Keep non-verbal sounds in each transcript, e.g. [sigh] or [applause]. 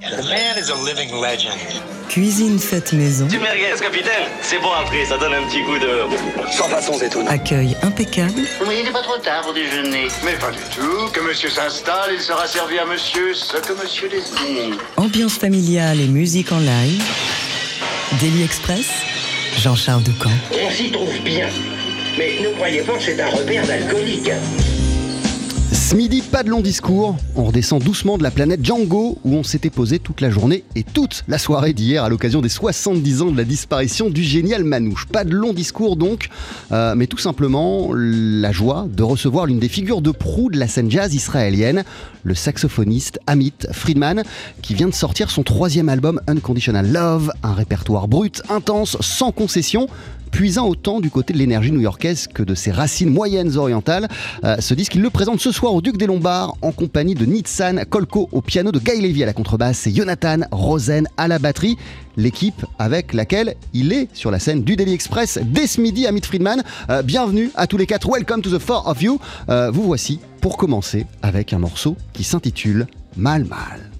The man is a living legend. Cuisine faite maison. Du merguez, capitaine C'est bon après, ça donne un petit coup de... Sans façon étonnantes. Accueil impeccable. Vous voyez, il n'est pas trop tard pour déjeuner. Mais pas du tout. Que monsieur s'installe, il sera servi à monsieur ce que monsieur désire. Ambiance familiale et musique en live. Daily Express. Jean-Charles Ducamp. On s'y trouve bien. Mais ne croyez pas que c'est un repère d'alcoolique. Ce midi, pas de long discours. On redescend doucement de la planète Django où on s'était posé toute la journée et toute la soirée d'hier à l'occasion des 70 ans de la disparition du génial Manouche. Pas de long discours donc, euh, mais tout simplement la joie de recevoir l'une des figures de proue de la scène jazz israélienne, le saxophoniste Amit Friedman, qui vient de sortir son troisième album Unconditional Love, un répertoire brut, intense, sans concession puisant autant du côté de l'énergie new-yorkaise que de ses racines moyennes orientales. Euh, ce disque, il le présente ce soir au Duc des Lombards en compagnie de Nitsan Kolko au piano, de Guy Levy à la contrebasse et Jonathan Rosen à la batterie. L'équipe avec laquelle il est sur la scène du Daily Express dès ce midi, Amit Friedman. Euh, bienvenue à tous les quatre. Welcome to the four of you. Euh, vous voici pour commencer avec un morceau qui s'intitule Mal Mal.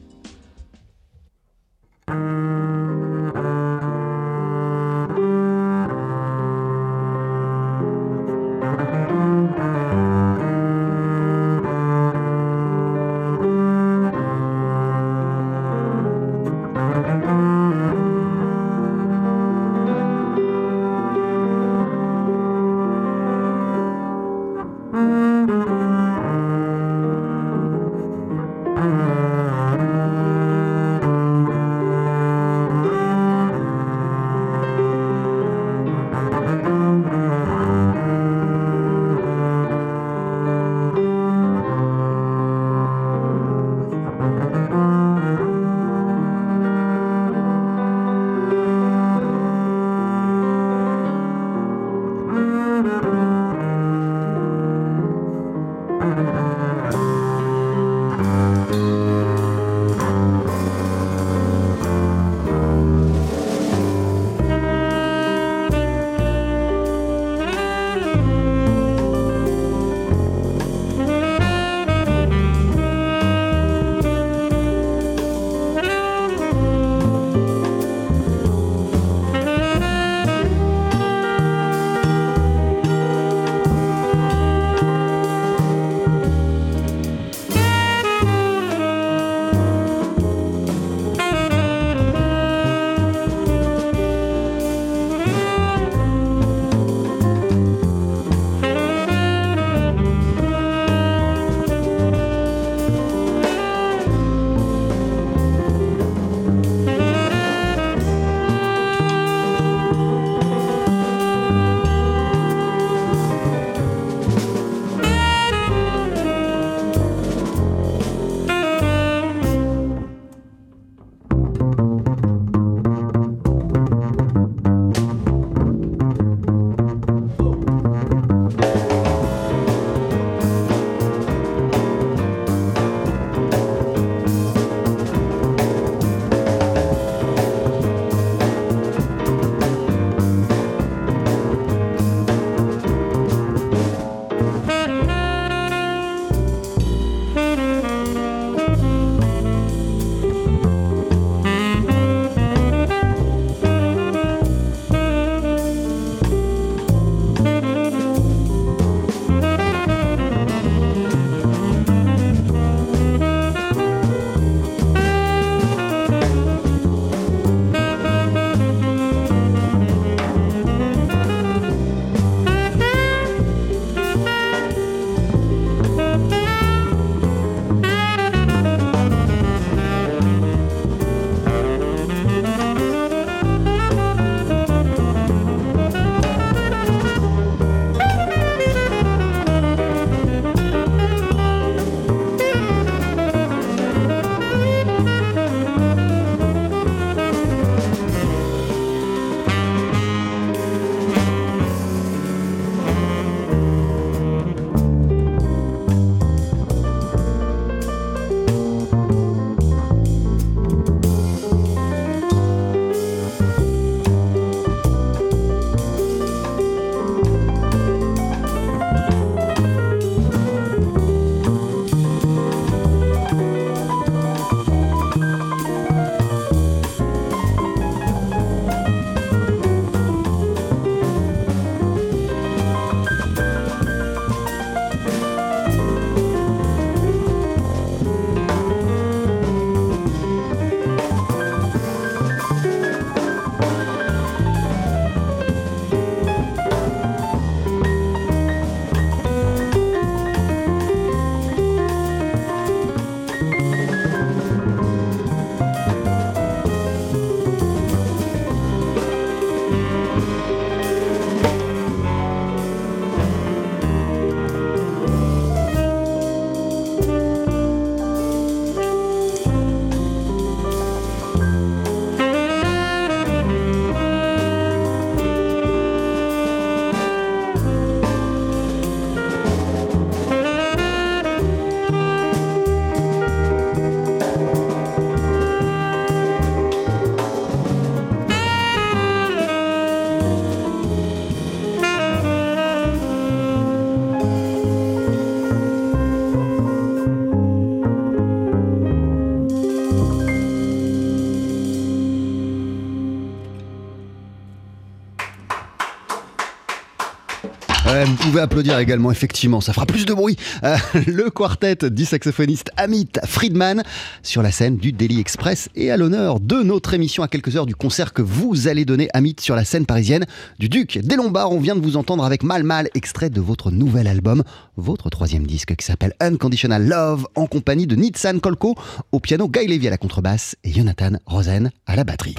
Pouvez applaudir également, effectivement, ça fera plus de bruit. Euh, [laughs] le quartet du saxophoniste Amit Friedman sur la scène du Daily Express et à l'honneur de notre émission à quelques heures du concert que vous allez donner, Amit, sur la scène parisienne du Duc des Lombards. On vient de vous entendre avec Mal Mal, extrait de votre nouvel album, votre troisième disque qui s'appelle Unconditional Love, en compagnie de Nitsan Kolko au piano, Guy Levy à la contrebasse et Jonathan Rosen à la batterie.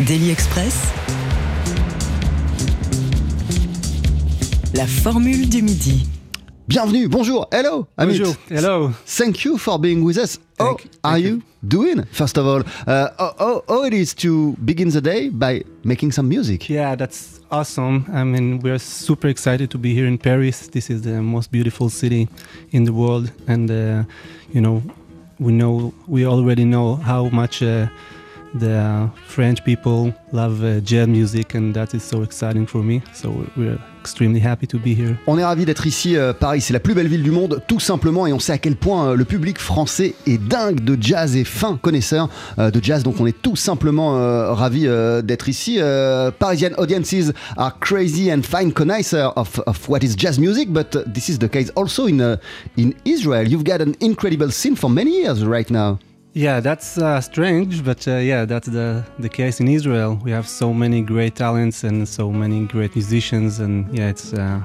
Daily Express. La formule du midi. Bienvenue, bonjour, hello, Amit. Bonjour, hello. Thank you for being with us. How Thank- are thank you, you. doing? First of all, uh, how, how- how it is to begin the day by making some music? Yeah, that's awesome. I mean, we're super excited to be here in Paris. This is the most beautiful city in the world, and uh, you know, we know we already know how much uh, the French people love uh, jazz music, and that is so exciting for me. So we're extremely happy to be here. On est ravis d'être ici. euh, Paris, c'est la plus belle ville du monde, tout simplement. Et on sait à quel point euh, le public français est dingue de jazz et fin connaisseur euh, de jazz. Donc on est tout simplement euh, d'être ici. Parisian audiences are crazy and fine connoisseur of, of what is jazz music, but this is the case also in uh, in Israel. You've got an incredible scene for many years right now. Yeah, that's uh, strange, but uh, yeah, that's the the case in Israel. We have so many great talents and so many great musicians, and yeah, it's uh,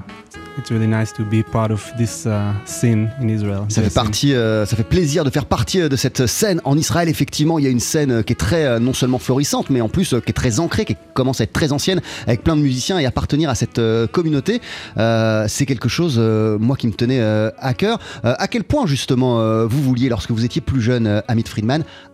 it's really nice to be part of this uh, scene in Israel. Ça fait partie, euh, ça fait plaisir de faire partie euh, de cette scène en Israël. Effectivement, il y a une scène euh, qui est très non seulement florissante, mais en plus qui est très ancrée, qui commence à être très ancienne, avec plein de musiciens et appartenir à cette communauté. C'est quelque chose, moi, qui me tenait à cœur. À quel point justement vous vouliez, lorsque vous étiez plus jeune, Amit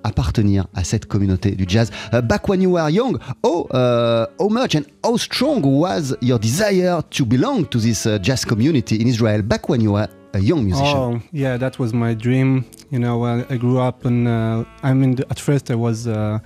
Appartenir à cette communauté du jazz Euh, Back when you were young, how, uh, how much and how strong was your desire to belong to this uh, jazz community in Israel? Back when you were a young musician? Oh, yeah, that was my dream. You know, I, grew up and uh, I mean, at first I was, uh,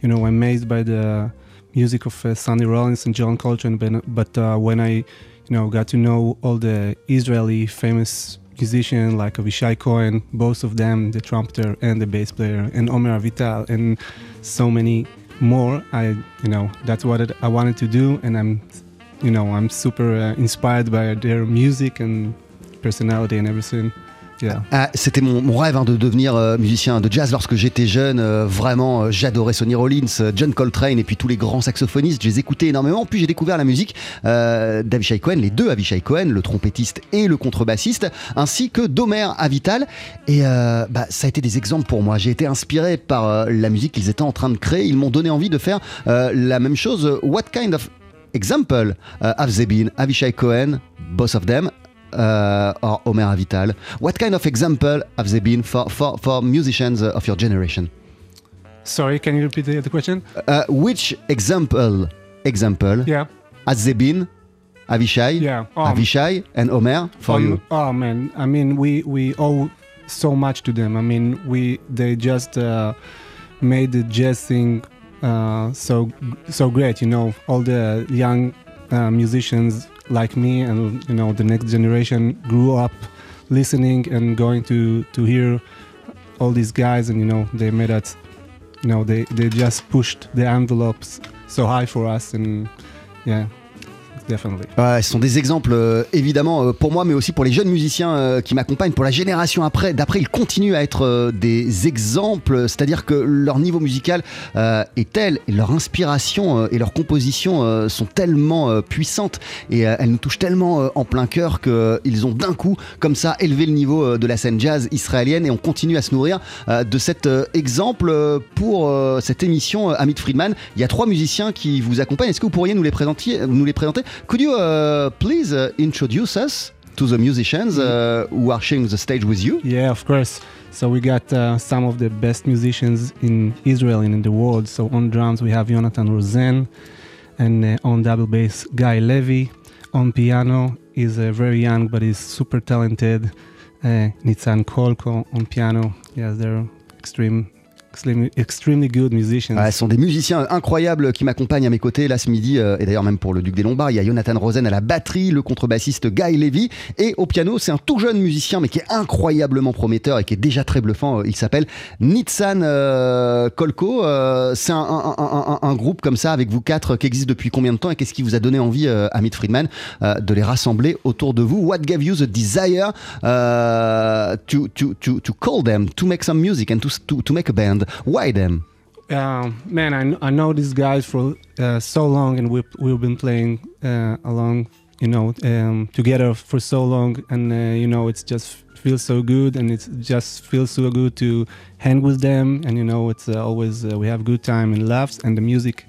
you know, amazed by the music of uh, Sonny Rollins and John Coltrane. But, when I, you know, got to know all the Israeli famous musicians like Avishai Cohen, both of them, the trumpeter and the bass player, and Omer Avital, and so many more, I, you know, that's what I wanted to do, and I'm, you know, I'm super uh, inspired by their music and personality and everything. Ah, C'était mon, rêve hein, de devenir euh, musicien de jazz lorsque j'étais jeune. euh, vraiment, euh, j'adorais Sonny Rollins, John Coltrane et puis tous les grands saxophonistes. Je les écoutais énormément. Puis j'ai découvert la musique d'Avishai Cohen, les deux Avishai Cohen, le trompettiste et le contrebassiste, ainsi que d'Omer Avital. Et bah, ça a été des exemples pour moi. J'ai été inspiré par la musique qu'ils étaient en train de créer. Ils m'ont donné envie de faire la même chose. What kind of example have they been? Avishai Cohen, both of them, or Omer Avital. What kind of example have they been for, for, for musicians uh, of your generation? Sorry, can you repeat the, the question? Uh, which example example Yeah. has they been? Avishai, Yeah. Um, Avishai, and Omer for um, you. Oh man, I mean, we we owe so much to them. I mean, we they just uh, made the jazz thing uh, so so great. You know, all the young uh, musicians like me and you know the next generation grew up listening and going to to hear all these guys, and you know they made us. You know, they they just pushed the envelopes so high for us, and yeah, ce sont des exemples euh, évidemment euh, pour moi, mais aussi pour les jeunes musiciens euh, qui m'accompagnent, pour la génération après. D'après, ils continuent à être des exemples, c'est-à-dire que leur niveau musical est tel, et leur inspiration et leur composition sont tellement puissantes et elles nous touchent tellement en plein cœur qu'ils ont d'un coup, comme ça, élevé le niveau de la scène jazz israélienne et on continue à se nourrir de cet exemple pour cette émission Amit Friedman. Il y a trois musiciens qui vous accompagnent. Est-ce que vous pourriez nous les présenter? Could you uh, please uh, introduce us to the musicians uh, who are sharing the stage with you? Yeah, of course. So we got uh, some of the best musicians in Israel and in the world. So on drums we have Jonathan Rosen, and uh, on double bass Guy Levy. On piano he's uh, very young but he's super talented. Nitzan Kolko on piano. Yes, they're extreme, extremely, good musicians. Ce sont des musiciens incroyables qui m'accompagnent à mes côtés là ce midi. euh, et d'ailleurs, même pour le Duc des Lombards, il y a Jonathan Rosen à la batterie, le contrebassiste Guy Levy. Et au piano, c'est un tout jeune musicien, mais qui est incroyablement prometteur et qui est déjà très bluffant. Euh, Il s'appelle Nitsan euh, Kolko. C'est un, groupe comme ça, avec vous quatre, qui existe depuis combien de temps Et qu'est-ce qui vous a donné envie, Amit Friedman, de les rassembler autour de vous? What gave you the desire to, to, to, to call them, to make some music and to, to, to make a band? Why them Um, man, I, I know these guys for uh, so long, and we've we've been playing uh, along, you know, um, together for so long, and uh, you know, it's just feels so good, and it just feels so good to hang with them, and you know, it's uh, always uh, we have good time and laughs, and the music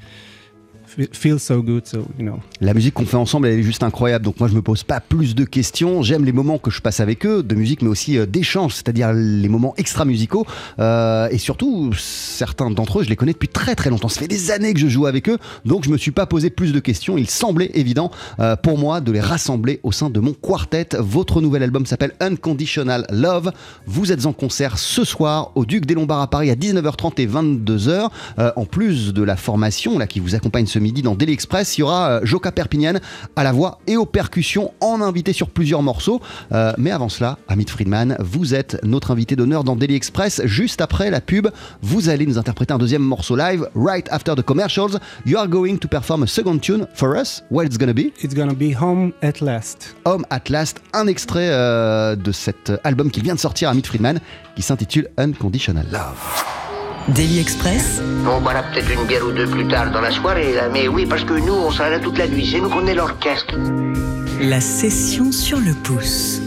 La musique qu'on fait ensemble, elle est juste incroyable. Donc moi, je me pose pas plus de questions. J'aime les moments que je passe avec eux, de musique, mais aussi euh, d'échange, c'est-à-dire les moments extra-musicaux. Euh, et surtout, certains d'entre eux, je les connais depuis très très longtemps. Ça fait des années que je joue avec eux, donc je me suis pas posé plus de questions. Il semblait évident euh, pour moi de les rassembler au sein de mon quartet. Votre nouvel album s'appelle Unconditional Love. Vous êtes en concert ce soir au Duc des Lombards à Paris à 19h30 et 22h. Euh, en plus de la formation là qui vous accompagne ce midi dans Daily Express, il y aura euh, Joka Perpignan à la voix et aux percussions en invité sur plusieurs morceaux. Euh, mais avant cela, Amit Friedman, vous êtes notre invité d'honneur dans Daily Express. Juste après la pub, vous allez nous interpréter un deuxième morceau live. Right after the commercials, you are going to perform a second tune for us. What it's gonna be? It's gonna be home at last. Home at Last, un extrait euh, de cet album qui vient de sortir, Amit Friedman, qui s'intitule Unconditional Love. Daily Express, On boira peut-être une bière ou deux plus tard dans la soirée, là, mais oui, parce que nous, on sera là toute la nuit. C'est nous qu'on est l'orchestre. la session sur le pouce.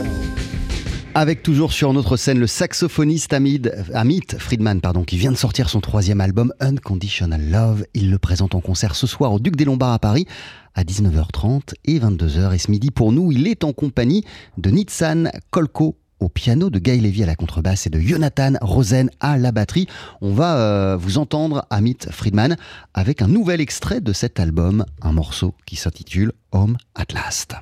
Avec toujours sur notre scène le saxophoniste Hamid, Amit Friedman, pardon, qui vient de sortir son troisième album Unconditional Love. Il le présente en concert ce soir au Duc des Lombards à Paris à 19h30 et 22h. Et ce midi, pour nous, il est en compagnie de Nitsan Kolko au piano, de Guy Levy à la contrebasse et de Jonathan Rosen à la batterie. On va euh, vous entendre Amit Friedman avec un nouvel extrait de cet album, un morceau qui s'intitule Home at Last.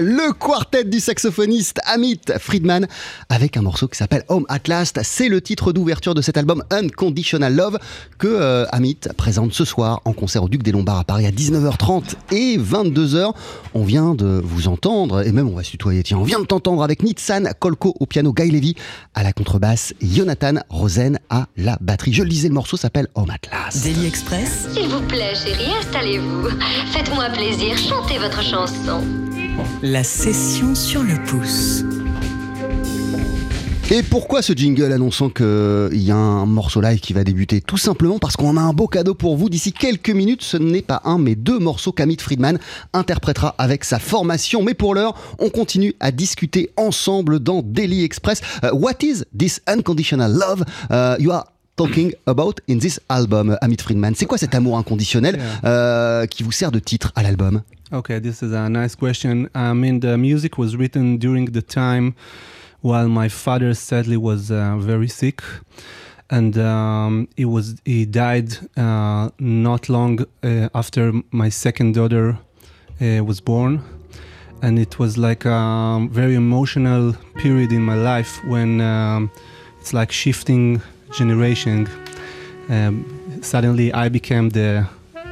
Le quartet du saxophoniste Amit Friedman avec un morceau qui s'appelle Home at Last. C'est le titre d'ouverture de cet album Unconditional Love que euh, Amit présente ce soir en concert au Duc des Lombards à Paris à 19h30 et 22h. On vient de vous entendre, et même on va se tutoyer, tiens, on vient de t'entendre avec Nitsan Kolko au piano, Guy Levy à la contrebasse, Jonathan Rosen à la batterie. Je le disais, le morceau s'appelle Home at Last. Daily Express, S'il vous plaît, chérie, installez-vous. Faites-moi plaisir, chantez votre chanson. La session sur le pouce. Et pourquoi ce jingle annonçant qu'il y a un morceau live qui va débuter? Tout simplement parce qu'on a un beau cadeau pour vous. D'ici quelques minutes, ce n'est pas un, mais deux morceaux qu'Amit Friedman interprétera avec sa formation. Mais pour l'heure, on continue à discuter ensemble dans Daily Express. Uh, what is this unconditional love uh, you are talking about in this album, Amit Friedman? C'est quoi cet amour inconditionnel euh, qui vous sert de titre à l'album? Okay, this is a nice question. I mean, the music was written during the time while my father sadly was uh, very sick, and um, he was he died uh, not long uh, after my second daughter uh, was born, and it was like a very emotional period in my life when um, it's like shifting generation. Um, suddenly, I became the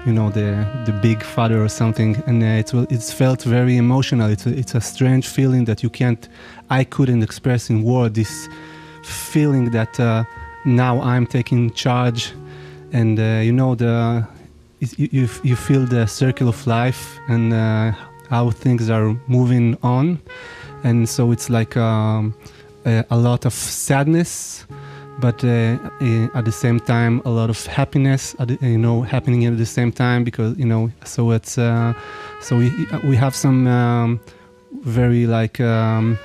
you know the the big father or something and uh, it it's felt very emotional. It's a, it's a strange feeling that you can't i couldn't express in word this feeling that uh, now i'm taking charge. And uh, you know the you you feel the circle of life and uh, how things are moving on. And so it's like um, a, a lot of sadness but uh, at the same time a lot of happiness you know happening at the same time because you know so it's uh, so we we have some um, very like um,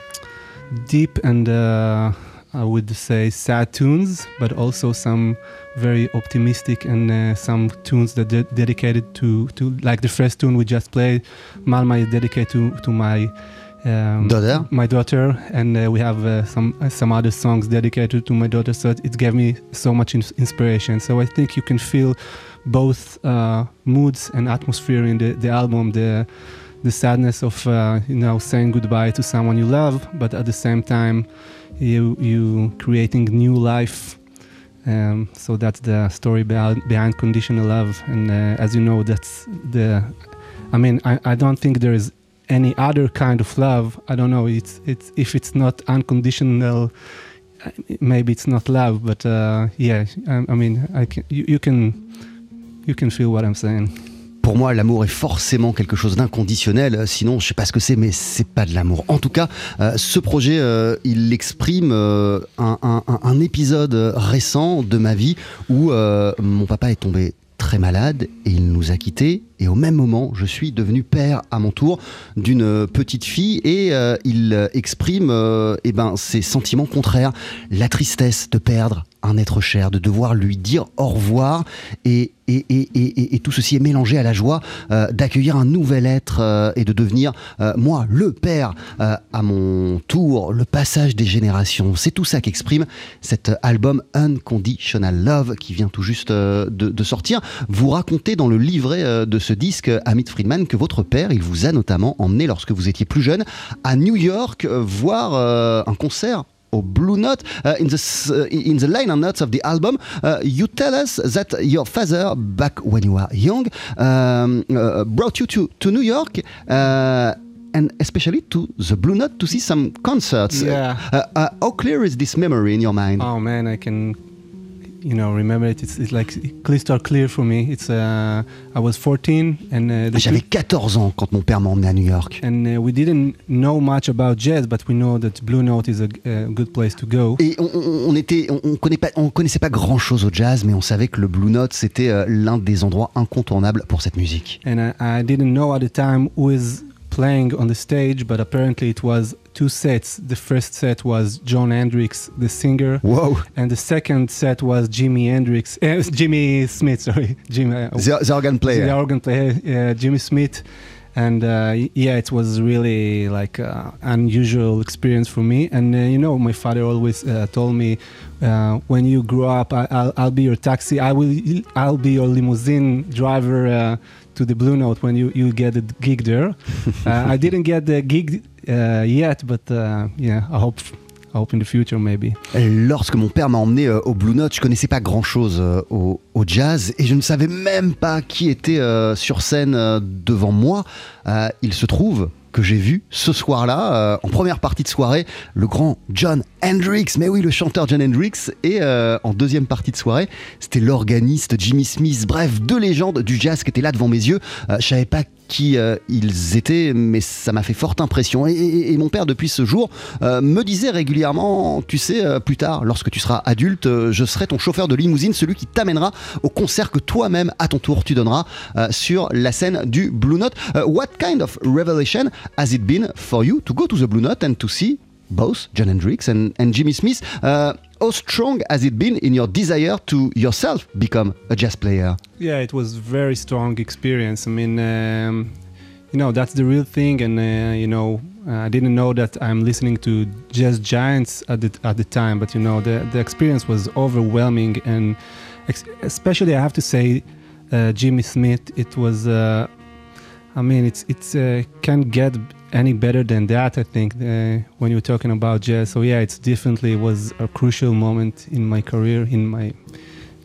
deep and uh, I would say sad tunes but also some very optimistic and uh, some tunes that de- dedicated to to like the first tune we just played Malma is dedicated to to my um, Daughter? my daughter, and uh, we have uh, some uh, some other songs dedicated to my daughter. So it, it gave me so much ins- inspiration. So I think you can feel both uh, moods and atmosphere in the, the album. The the sadness of uh, you know saying goodbye to someone you love, but at the same time, you you creating new life. Um, so that's the story behind, behind conditional love, and uh, as you know, that's the. I mean, I, I don't think there is any other kind of love. I don't know. It's it's if it's not unconditional, maybe it's not love. But uh, yeah, I, mean, I can, you, can you can feel what I'm saying. Pour moi, l'amour est forcément quelque chose d'inconditionnel. Sinon, je sais pas ce que c'est, mais c'est pas de l'amour. En tout cas, euh, ce projet, euh, il exprime euh, un, épisode récent de ma vie où euh, mon papa est tombé très malade et il nous a quittés. Et au même moment, je suis devenu père à mon tour d'une euh, petite fille et euh, il euh, exprime eh ben, ses sentiments contraires. La tristesse de perdre un être cher, de devoir lui dire au revoir et, et, et, et, tout ceci est mélangé à la joie d'accueillir un nouvel être et de devenir, moi, le père à mon tour, le passage des générations. C'est tout ça qu'exprime cet album Unconditional Love qui vient tout juste de, de sortir. Vous racontez dans le livret de ce disque, Amit Friedman, que votre père, il vous a notamment emmené lorsque vous étiez plus jeune à New York euh, voir euh, un concert au Blue Note. Uh, in the s- in the liner notes of the album, uh, you tell us that your father, back when you were young, um, uh, brought you to to New York. And especially to the Blue Note to see some concerts. Yeah. Uh, uh, how clear is this memory in your mind? Oh man, I can, you know, remember it. It's, it's like crystal clear for me. It's uh, I was 14 and uh, the J'avais 14 ans quand mon père m'a emmené à New York. and uh, we didn't know much about jazz, but we know that Blue Note is a, a good place to go. Et on, on- on était, on, on connaît pas, on connaissait pas grand chose au jazz, mais on savait que le Blue Note c'était euh, l'un des endroits incontournables pour cette musique. And I, I didn't know at the time who is playing on the stage, but apparently it was two sets. The first set was John Hendricks, the singer, Whoa! and the second set was Jimi Hendrix, uh, Jimmy Smith. [laughs] Sorry, Jimmy. uh, The, the organ player. The organ player, Jimmy Smith. And uh, yeah, it was really like uh, unusual experience for me. And uh, you know, my father always uh, told me, uh, "When you grow up, I, I'll, I'll be your taxi. I will. I'll be your limousine driver uh, to the Blue Note when you you get a gig there. [laughs] uh, I didn't get the gig yet, but yeah, I hope I hope in the future maybe. Lorsque mon père m'a emmené euh, au Blue Note, je connaissais pas grand chose au, au, jazz et je ne savais même pas qui était euh, sur scène euh, devant moi. Euh, il se trouve que j'ai vu ce soir-là, euh, en première partie de soirée, le grand John Hendrix. Mais oui, le chanteur John Hendrix. Et euh, en deuxième partie de soirée, c'était l'organiste Jimmy Smith. Bref, deux légendes du jazz qui étaient là devant mes yeux. Euh, je savais pas qui euh, ils étaient, mais ça m'a fait forte impression. Et, mon père, depuis ce jour, euh, me disait régulièrement, tu sais, euh, plus tard, lorsque tu seras adulte, je serai ton chauffeur de limousine, celui qui t'amènera au concert que toi-même, à ton tour, tu donneras sur la scène du Blue Note. What kind of revelation has it been for you to go to the Blue Note and to see both John Hendrix and, and Jimmy Smith? Uh, how strong has it been in your desire to yourself become a jazz player? Yeah, it was very strong experience. I mean, um, you know, that's the real thing, and uh, you know, uh, I didn't know that I'm listening to jazz giants at the at the time, but you know, the the experience was overwhelming, and especially I have to say, uh, Jimmy Smith. It was, uh, I mean, it's it's uh, can't get any better than that. I think uh, when you're talking about jazz. So yeah, it's definitely was a crucial moment in my career, in my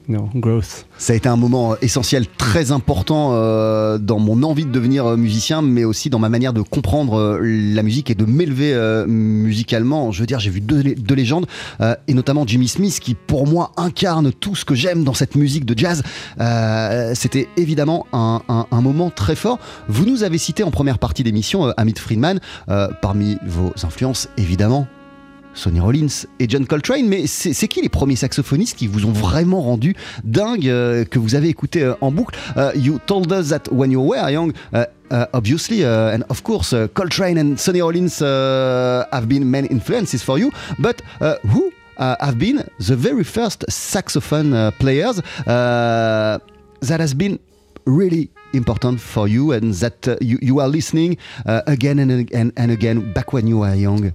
know growth. Ça a été un moment essentiel, très important euh, dans mon envie de devenir euh, musicien, mais aussi dans ma manière de comprendre euh, la musique et de m'élever euh, musicalement. Je veux dire, j'ai vu deux, lé- deux légendes, euh, et notamment Jimmy Smith, qui pour moi incarne tout ce que j'aime dans cette musique de jazz. Euh, C'était évidemment un, un- moment très fort. Vous nous avez cité en première partie d'émission euh, Amit Friedman, euh, parmi vos influences, évidemment. Sonny Rollins et John Coltrane, mais c'est qui les premiers saxophonistes qui vous ont vraiment rendu dingue, euh, que vous avez écouté euh, en boucle? Uh, You told us that when you were young, uh, uh, obviously, uh, and of course, uh, Coltrane and Sonny Rollins have been main influences for you, but who have been the very first saxophone players that has been really important for you and that you, are listening again and, and, and again back when you were young?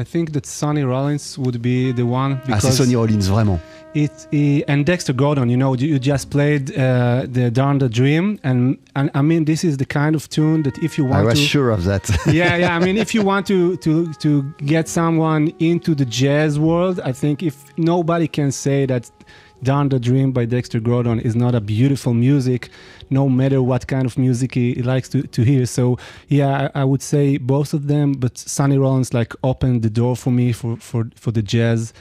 I think that Sonny Rollins would be the one Ah, c'est because Sonny Rollins, vraiment. it, he- and Dexter Gordon. You know, you just played uh, the Darn the Dream, and and I mean, this is the kind of tune that if you want, I was to, sure of that. [laughs] yeah, yeah. I mean, if you want to to to get someone into the jazz world, I think if nobody can say that Darn the Dream by Dexter Gordon is not a beautiful music, no matter what kind of music he, he likes to, to hear. So yeah, I, I would say both of them, but Sonny Rollins like opened the door for me for for for the jazz.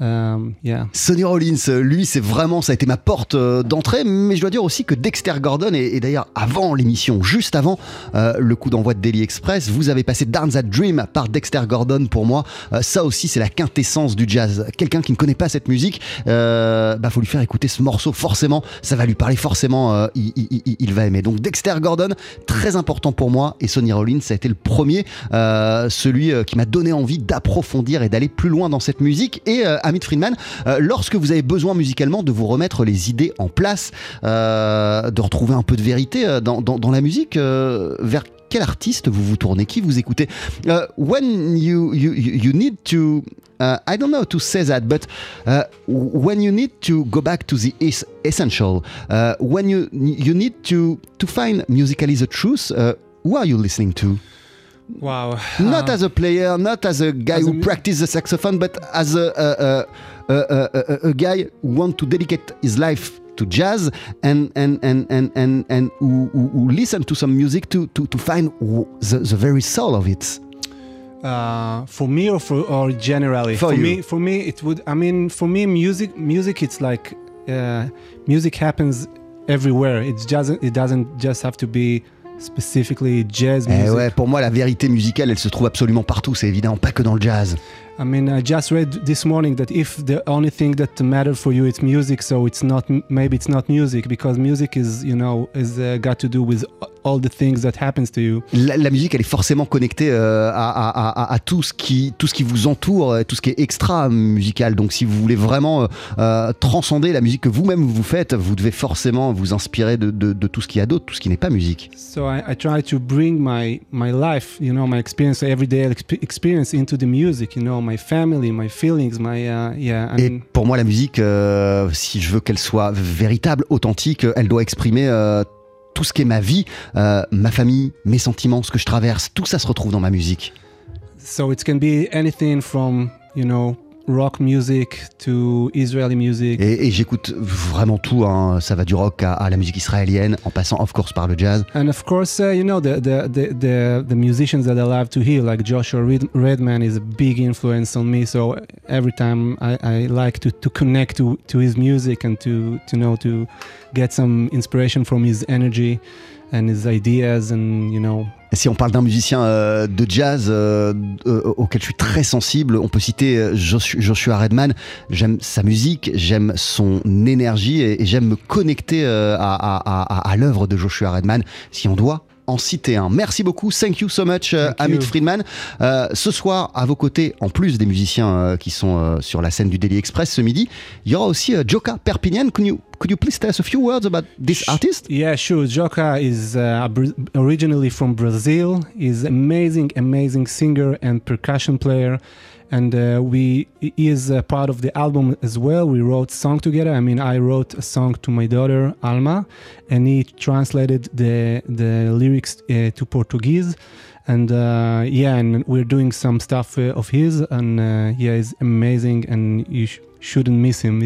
Yeah. Sonny Rollins, euh, lui, c'est vraiment, ça a été ma porte euh, d'entrée, mais je dois dire aussi que Dexter Gordon, et, d'ailleurs avant l'émission, juste avant euh, le coup d'envoi de Daily Express, vous avez passé Darn That Dream par Dexter Gordon pour moi. Euh, ça aussi, c'est la quintessence du jazz. Quelqu'un qui ne connaît pas cette musique, euh, bah faut lui faire écouter ce morceau, forcément, ça va lui parler, forcément, euh, il, il- va aimer. Donc Dexter Gordon, très important pour moi, et Sonny Rollins, ça a été le premier, euh, celui euh, qui m'a donné envie d'approfondir et d'aller plus loin dans cette musique. Et euh, Amit Friedman, euh, lorsque vous avez besoin musicalement de vous remettre les idées en place, euh, de retrouver un peu de vérité euh, dans, la musique, vers quel artiste vous vous tournez? Qui vous écoutez? When you, you, you need to, uh, I don't know to say that, but uh, when you need to go back to the es- essential, uh, when you you need to to find musically the truth, uh, who are you listening to? Wow. not as a player, not as a guy as who practices the saxophone, but as a a, a, a, guy who want to dedicate his life to jazz and and and and and, and who, who, listen to some music to to, to find the, the very soul of it. uh, for me or for or generally For you. me for me it would i mean for me music music it's like uh, music happens everywhere it doesn't it doesn't just have to be specifically jazz Eh music ouais, pour moi, la vérité musicale, elle se trouve absolument partout, c'est évident, pas que dans le jazz. i mean i just read this morning that if the only thing that matters for you is music so it's not maybe it's not music because music is you know is uh, got to do with all the things that happens to you La, la musique, elle est forcément connectée euh, à, à- à- à tout, ce qui, tout ce qui vous entoure, tout ce qui est extra musical. Donc, si vous voulez vraiment euh, euh, transcender la musique que vous-même vous faites, vous devez forcément vous inspirer de, de- de tout ce qu'il y a d'autre, tout ce qui n'est pas musique. So I, I try to bring my my life, you know, my experience, everyday exp- experience into the music. You know, my family, my feelings, my uh, yeah. Et pour moi, la musique, euh, si je veux qu'elle soit véritable, authentique, elle doit exprimer tout ce qui est ma vie, euh, ma famille, mes sentiments, ce que je traverse, tout ça se retrouve dans ma musique. So it can be anything from, you know, rock music to Israeli music. Et, et j'écoute vraiment tout, hein. ça va du rock à, à la musique israélienne, en passant of course par le jazz. And of course, uh, you know, the, the, the, the, the musicians that I love to hear, like Joshua Red- Redman, is a big influence on me. So every time I, I like to, to connect to, to his music and to, to know, to get some inspiration from his energy and his ideas and, you know, Si on parle d'un musicien euh, de jazz euh, euh, auquel je suis très sensible, on peut citer Joshua Redman. J'aime sa musique, j'aime son énergie et, j'aime me connecter à l'œuvre de Joshua Redman. Si on doit en citer un. Merci beaucoup, thank you so much, euh, Amit. Friedman. Euh, ce soir, à vos côtés, en plus des musiciens euh, qui sont euh, sur la scène du Daily Express ce midi, il y aura aussi Joka Perpignan. Could you, could you please tell us a few words about this artist? Yeah, sure. Joka is uh, originally from Brazil. He's amazing, amazing singer and percussion player, and uh, we he is a part of the album as well. We wrote song together. I mean, I wrote a song to my daughter Alma, and he translated the the lyrics uh, to Portuguese. And uh, yeah, and we're doing some stuff uh, of his, and uh, yeah, he's amazing, and you sh- shouldn't miss him.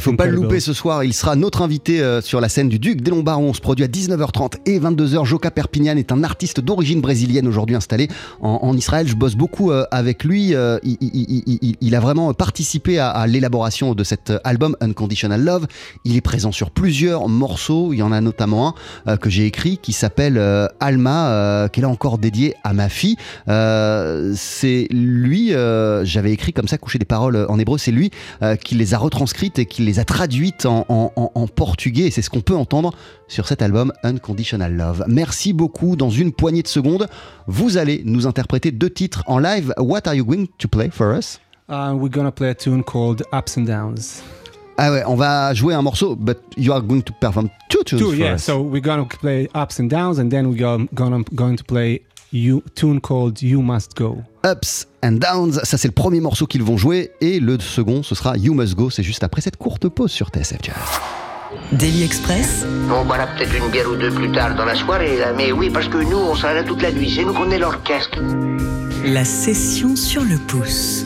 Faut pas le louper ce soir, il sera notre invité euh, sur la scène du Duc des Lombards on se produit à 19h30 et 22h. Joka Perpignan est un artiste d'origine brésilienne aujourd'hui installé en, en Israël. Je bosse beaucoup euh, avec lui, euh, il, il- il- il- il a vraiment participé à, à l'élaboration de cet album Unconditional Love. Il est présent sur plusieurs morceaux, il y en a notamment un que j'ai écrit qui s'appelle Alma, qui est là encore dédié à ma fille. C'est lui, j'avais écrit comme ça, coucher des paroles en hébreu, c'est lui euh, qui les a retranscrites et qui les a traduites en, en- en- en portugais. Et c'est ce qu'on peut entendre sur cet album Unconditional Love. Merci beaucoup. Dans une poignée de secondes, vous allez nous interpréter deux titres en live. What are you going to play for us? Uh, we're gonna play a tune called Ups and Downs. Ah ouais, on va jouer un morceau, but you are going to perform two tunes Two, for yeah. us. So we're gonna play ups and downs, and then we're gonna gonna, going to play you tune called "You Must Go." Ups and Downs, ça c'est le premier morceau qu'ils vont jouer. Et le second, ce sera You Must Go. C'est juste après cette courte pause sur TSF Jazz. Daily Express, On boira peut-être une bière ou deux plus tard dans la soirée, là, mais oui, parce que nous, on sera là toute la nuit. C'est nous qu'on est l'orchestre. la session sur le pouce.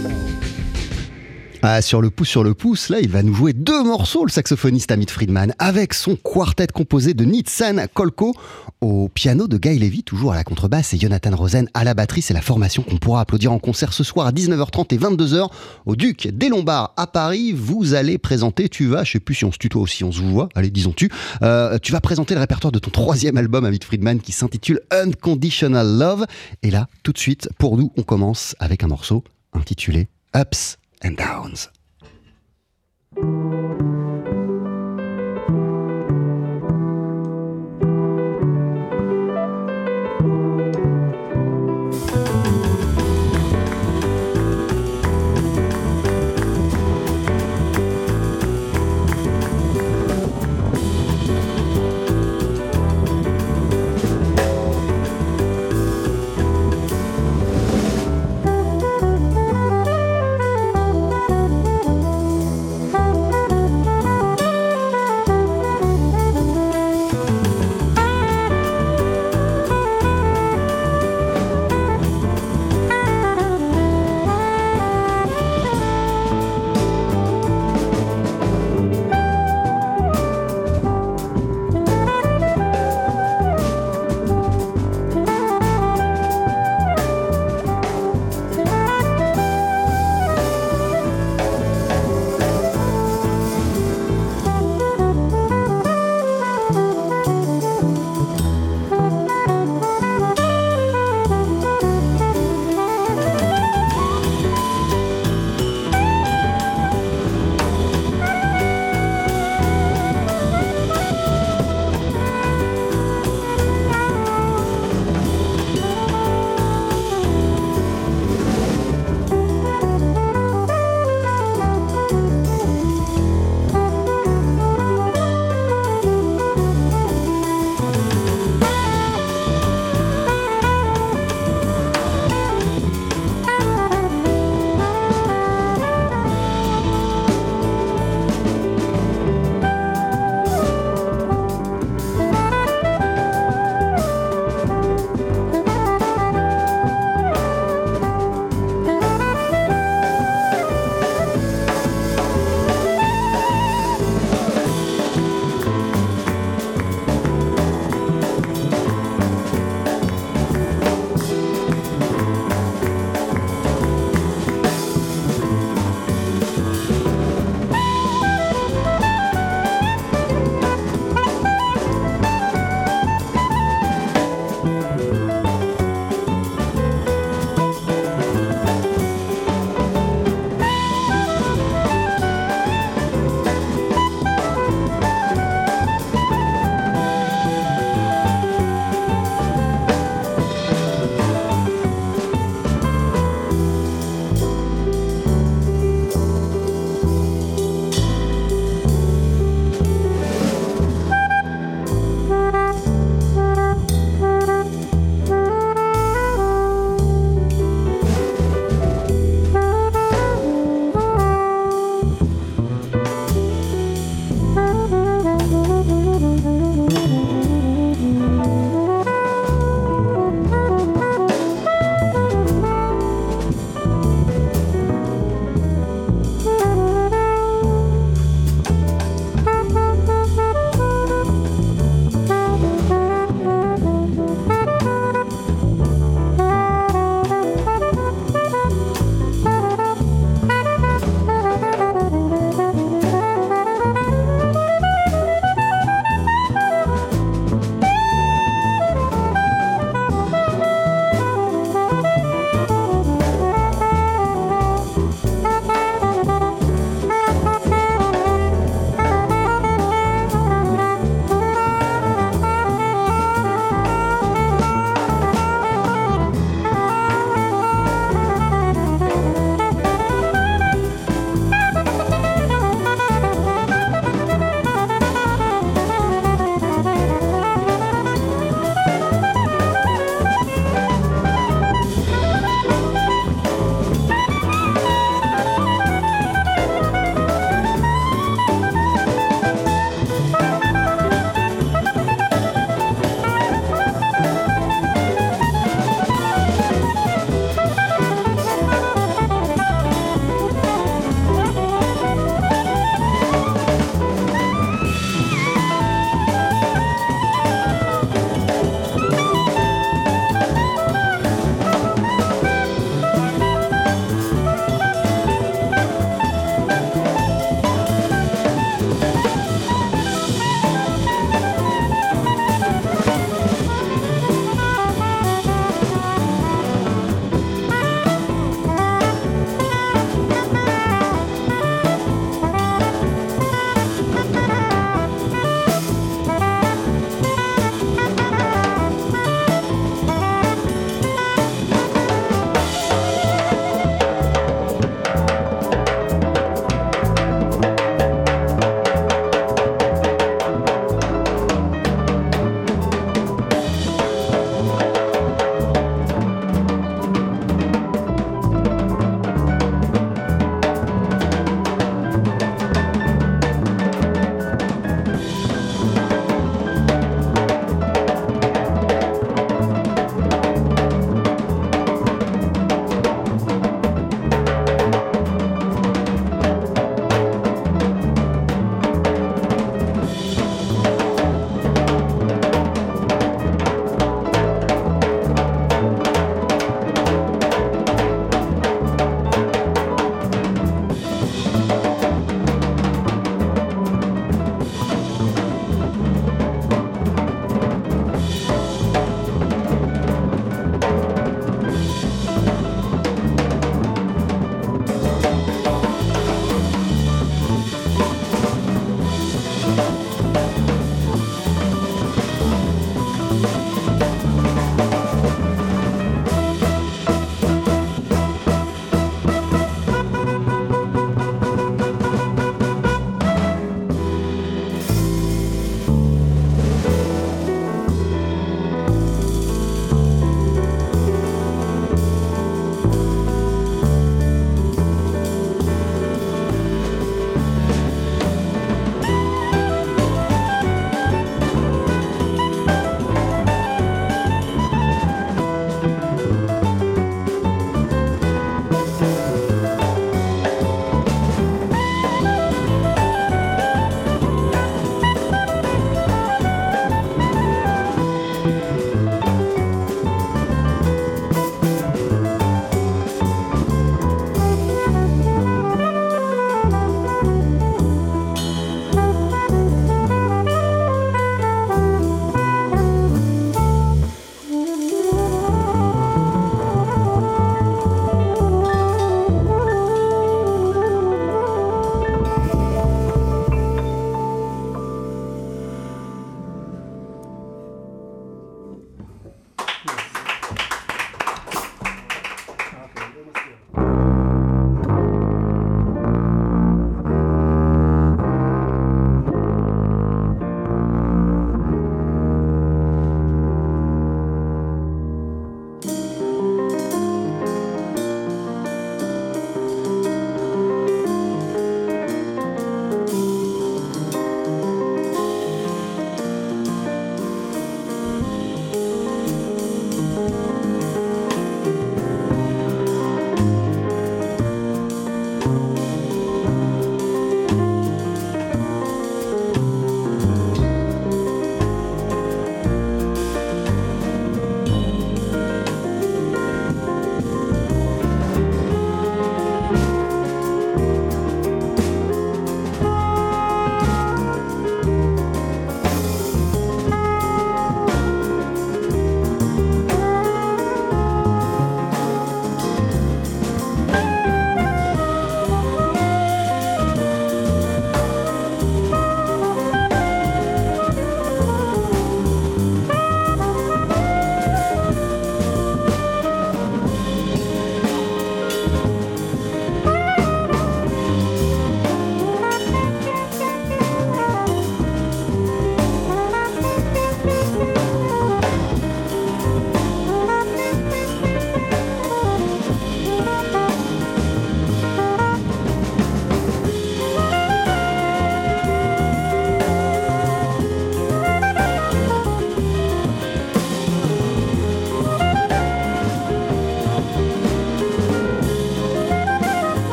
Ah, sur le pouce, sur le pouce, là, il va nous jouer deux morceaux, le saxophoniste Amit Friedman, avec son quartet composé de Nitsan Kolko au piano, de Guy Levy, toujours à la contrebasse, et Jonathan Rosen à la batterie. C'est la formation qu'on pourra applaudir en concert ce soir à 19h30 et 22h au Duc des Lombards à Paris. Vous allez présenter, tu vas, je sais plus si on se tutoie ou si on se voit, allez, disons tu, euh, tu vas présenter le répertoire de ton troisième album, Amit Friedman, qui s'intitule Unconditional Love. Et là, tout de suite, pour nous, on commence avec un morceau intitulé Ups and Downs.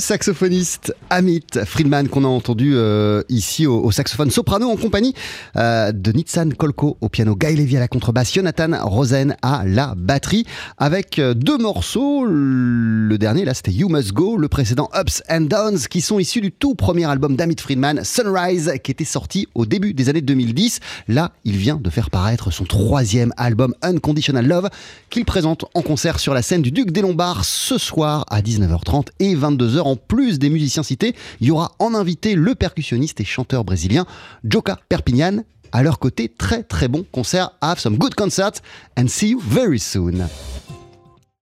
Saxophoniste Amit Friedman qu'on a entendu euh, ici au, saxophone soprano en compagnie euh, de Nitsan Kolko au piano, Guy Levy à la contrebasse, Jonathan Rosen à la batterie avec euh, deux morceaux. Le dernier là c'était You Must Go, le précédent Ups and Downs qui sont issus du tout premier album d'Amit Friedman, Sunrise, qui était sorti au début des années 2010. Là, il vient de faire paraître son troisième album Unconditional Love qu'il présente en concert sur la scène du Duc des Lombards ce soir à 19h30 et 22h. En plus des musiciens cités, il y aura en invité le percussionniste et chanteur brésilien Joka Perpignan. À leur côté, très très bon concert. Have some good concerts and see you very soon.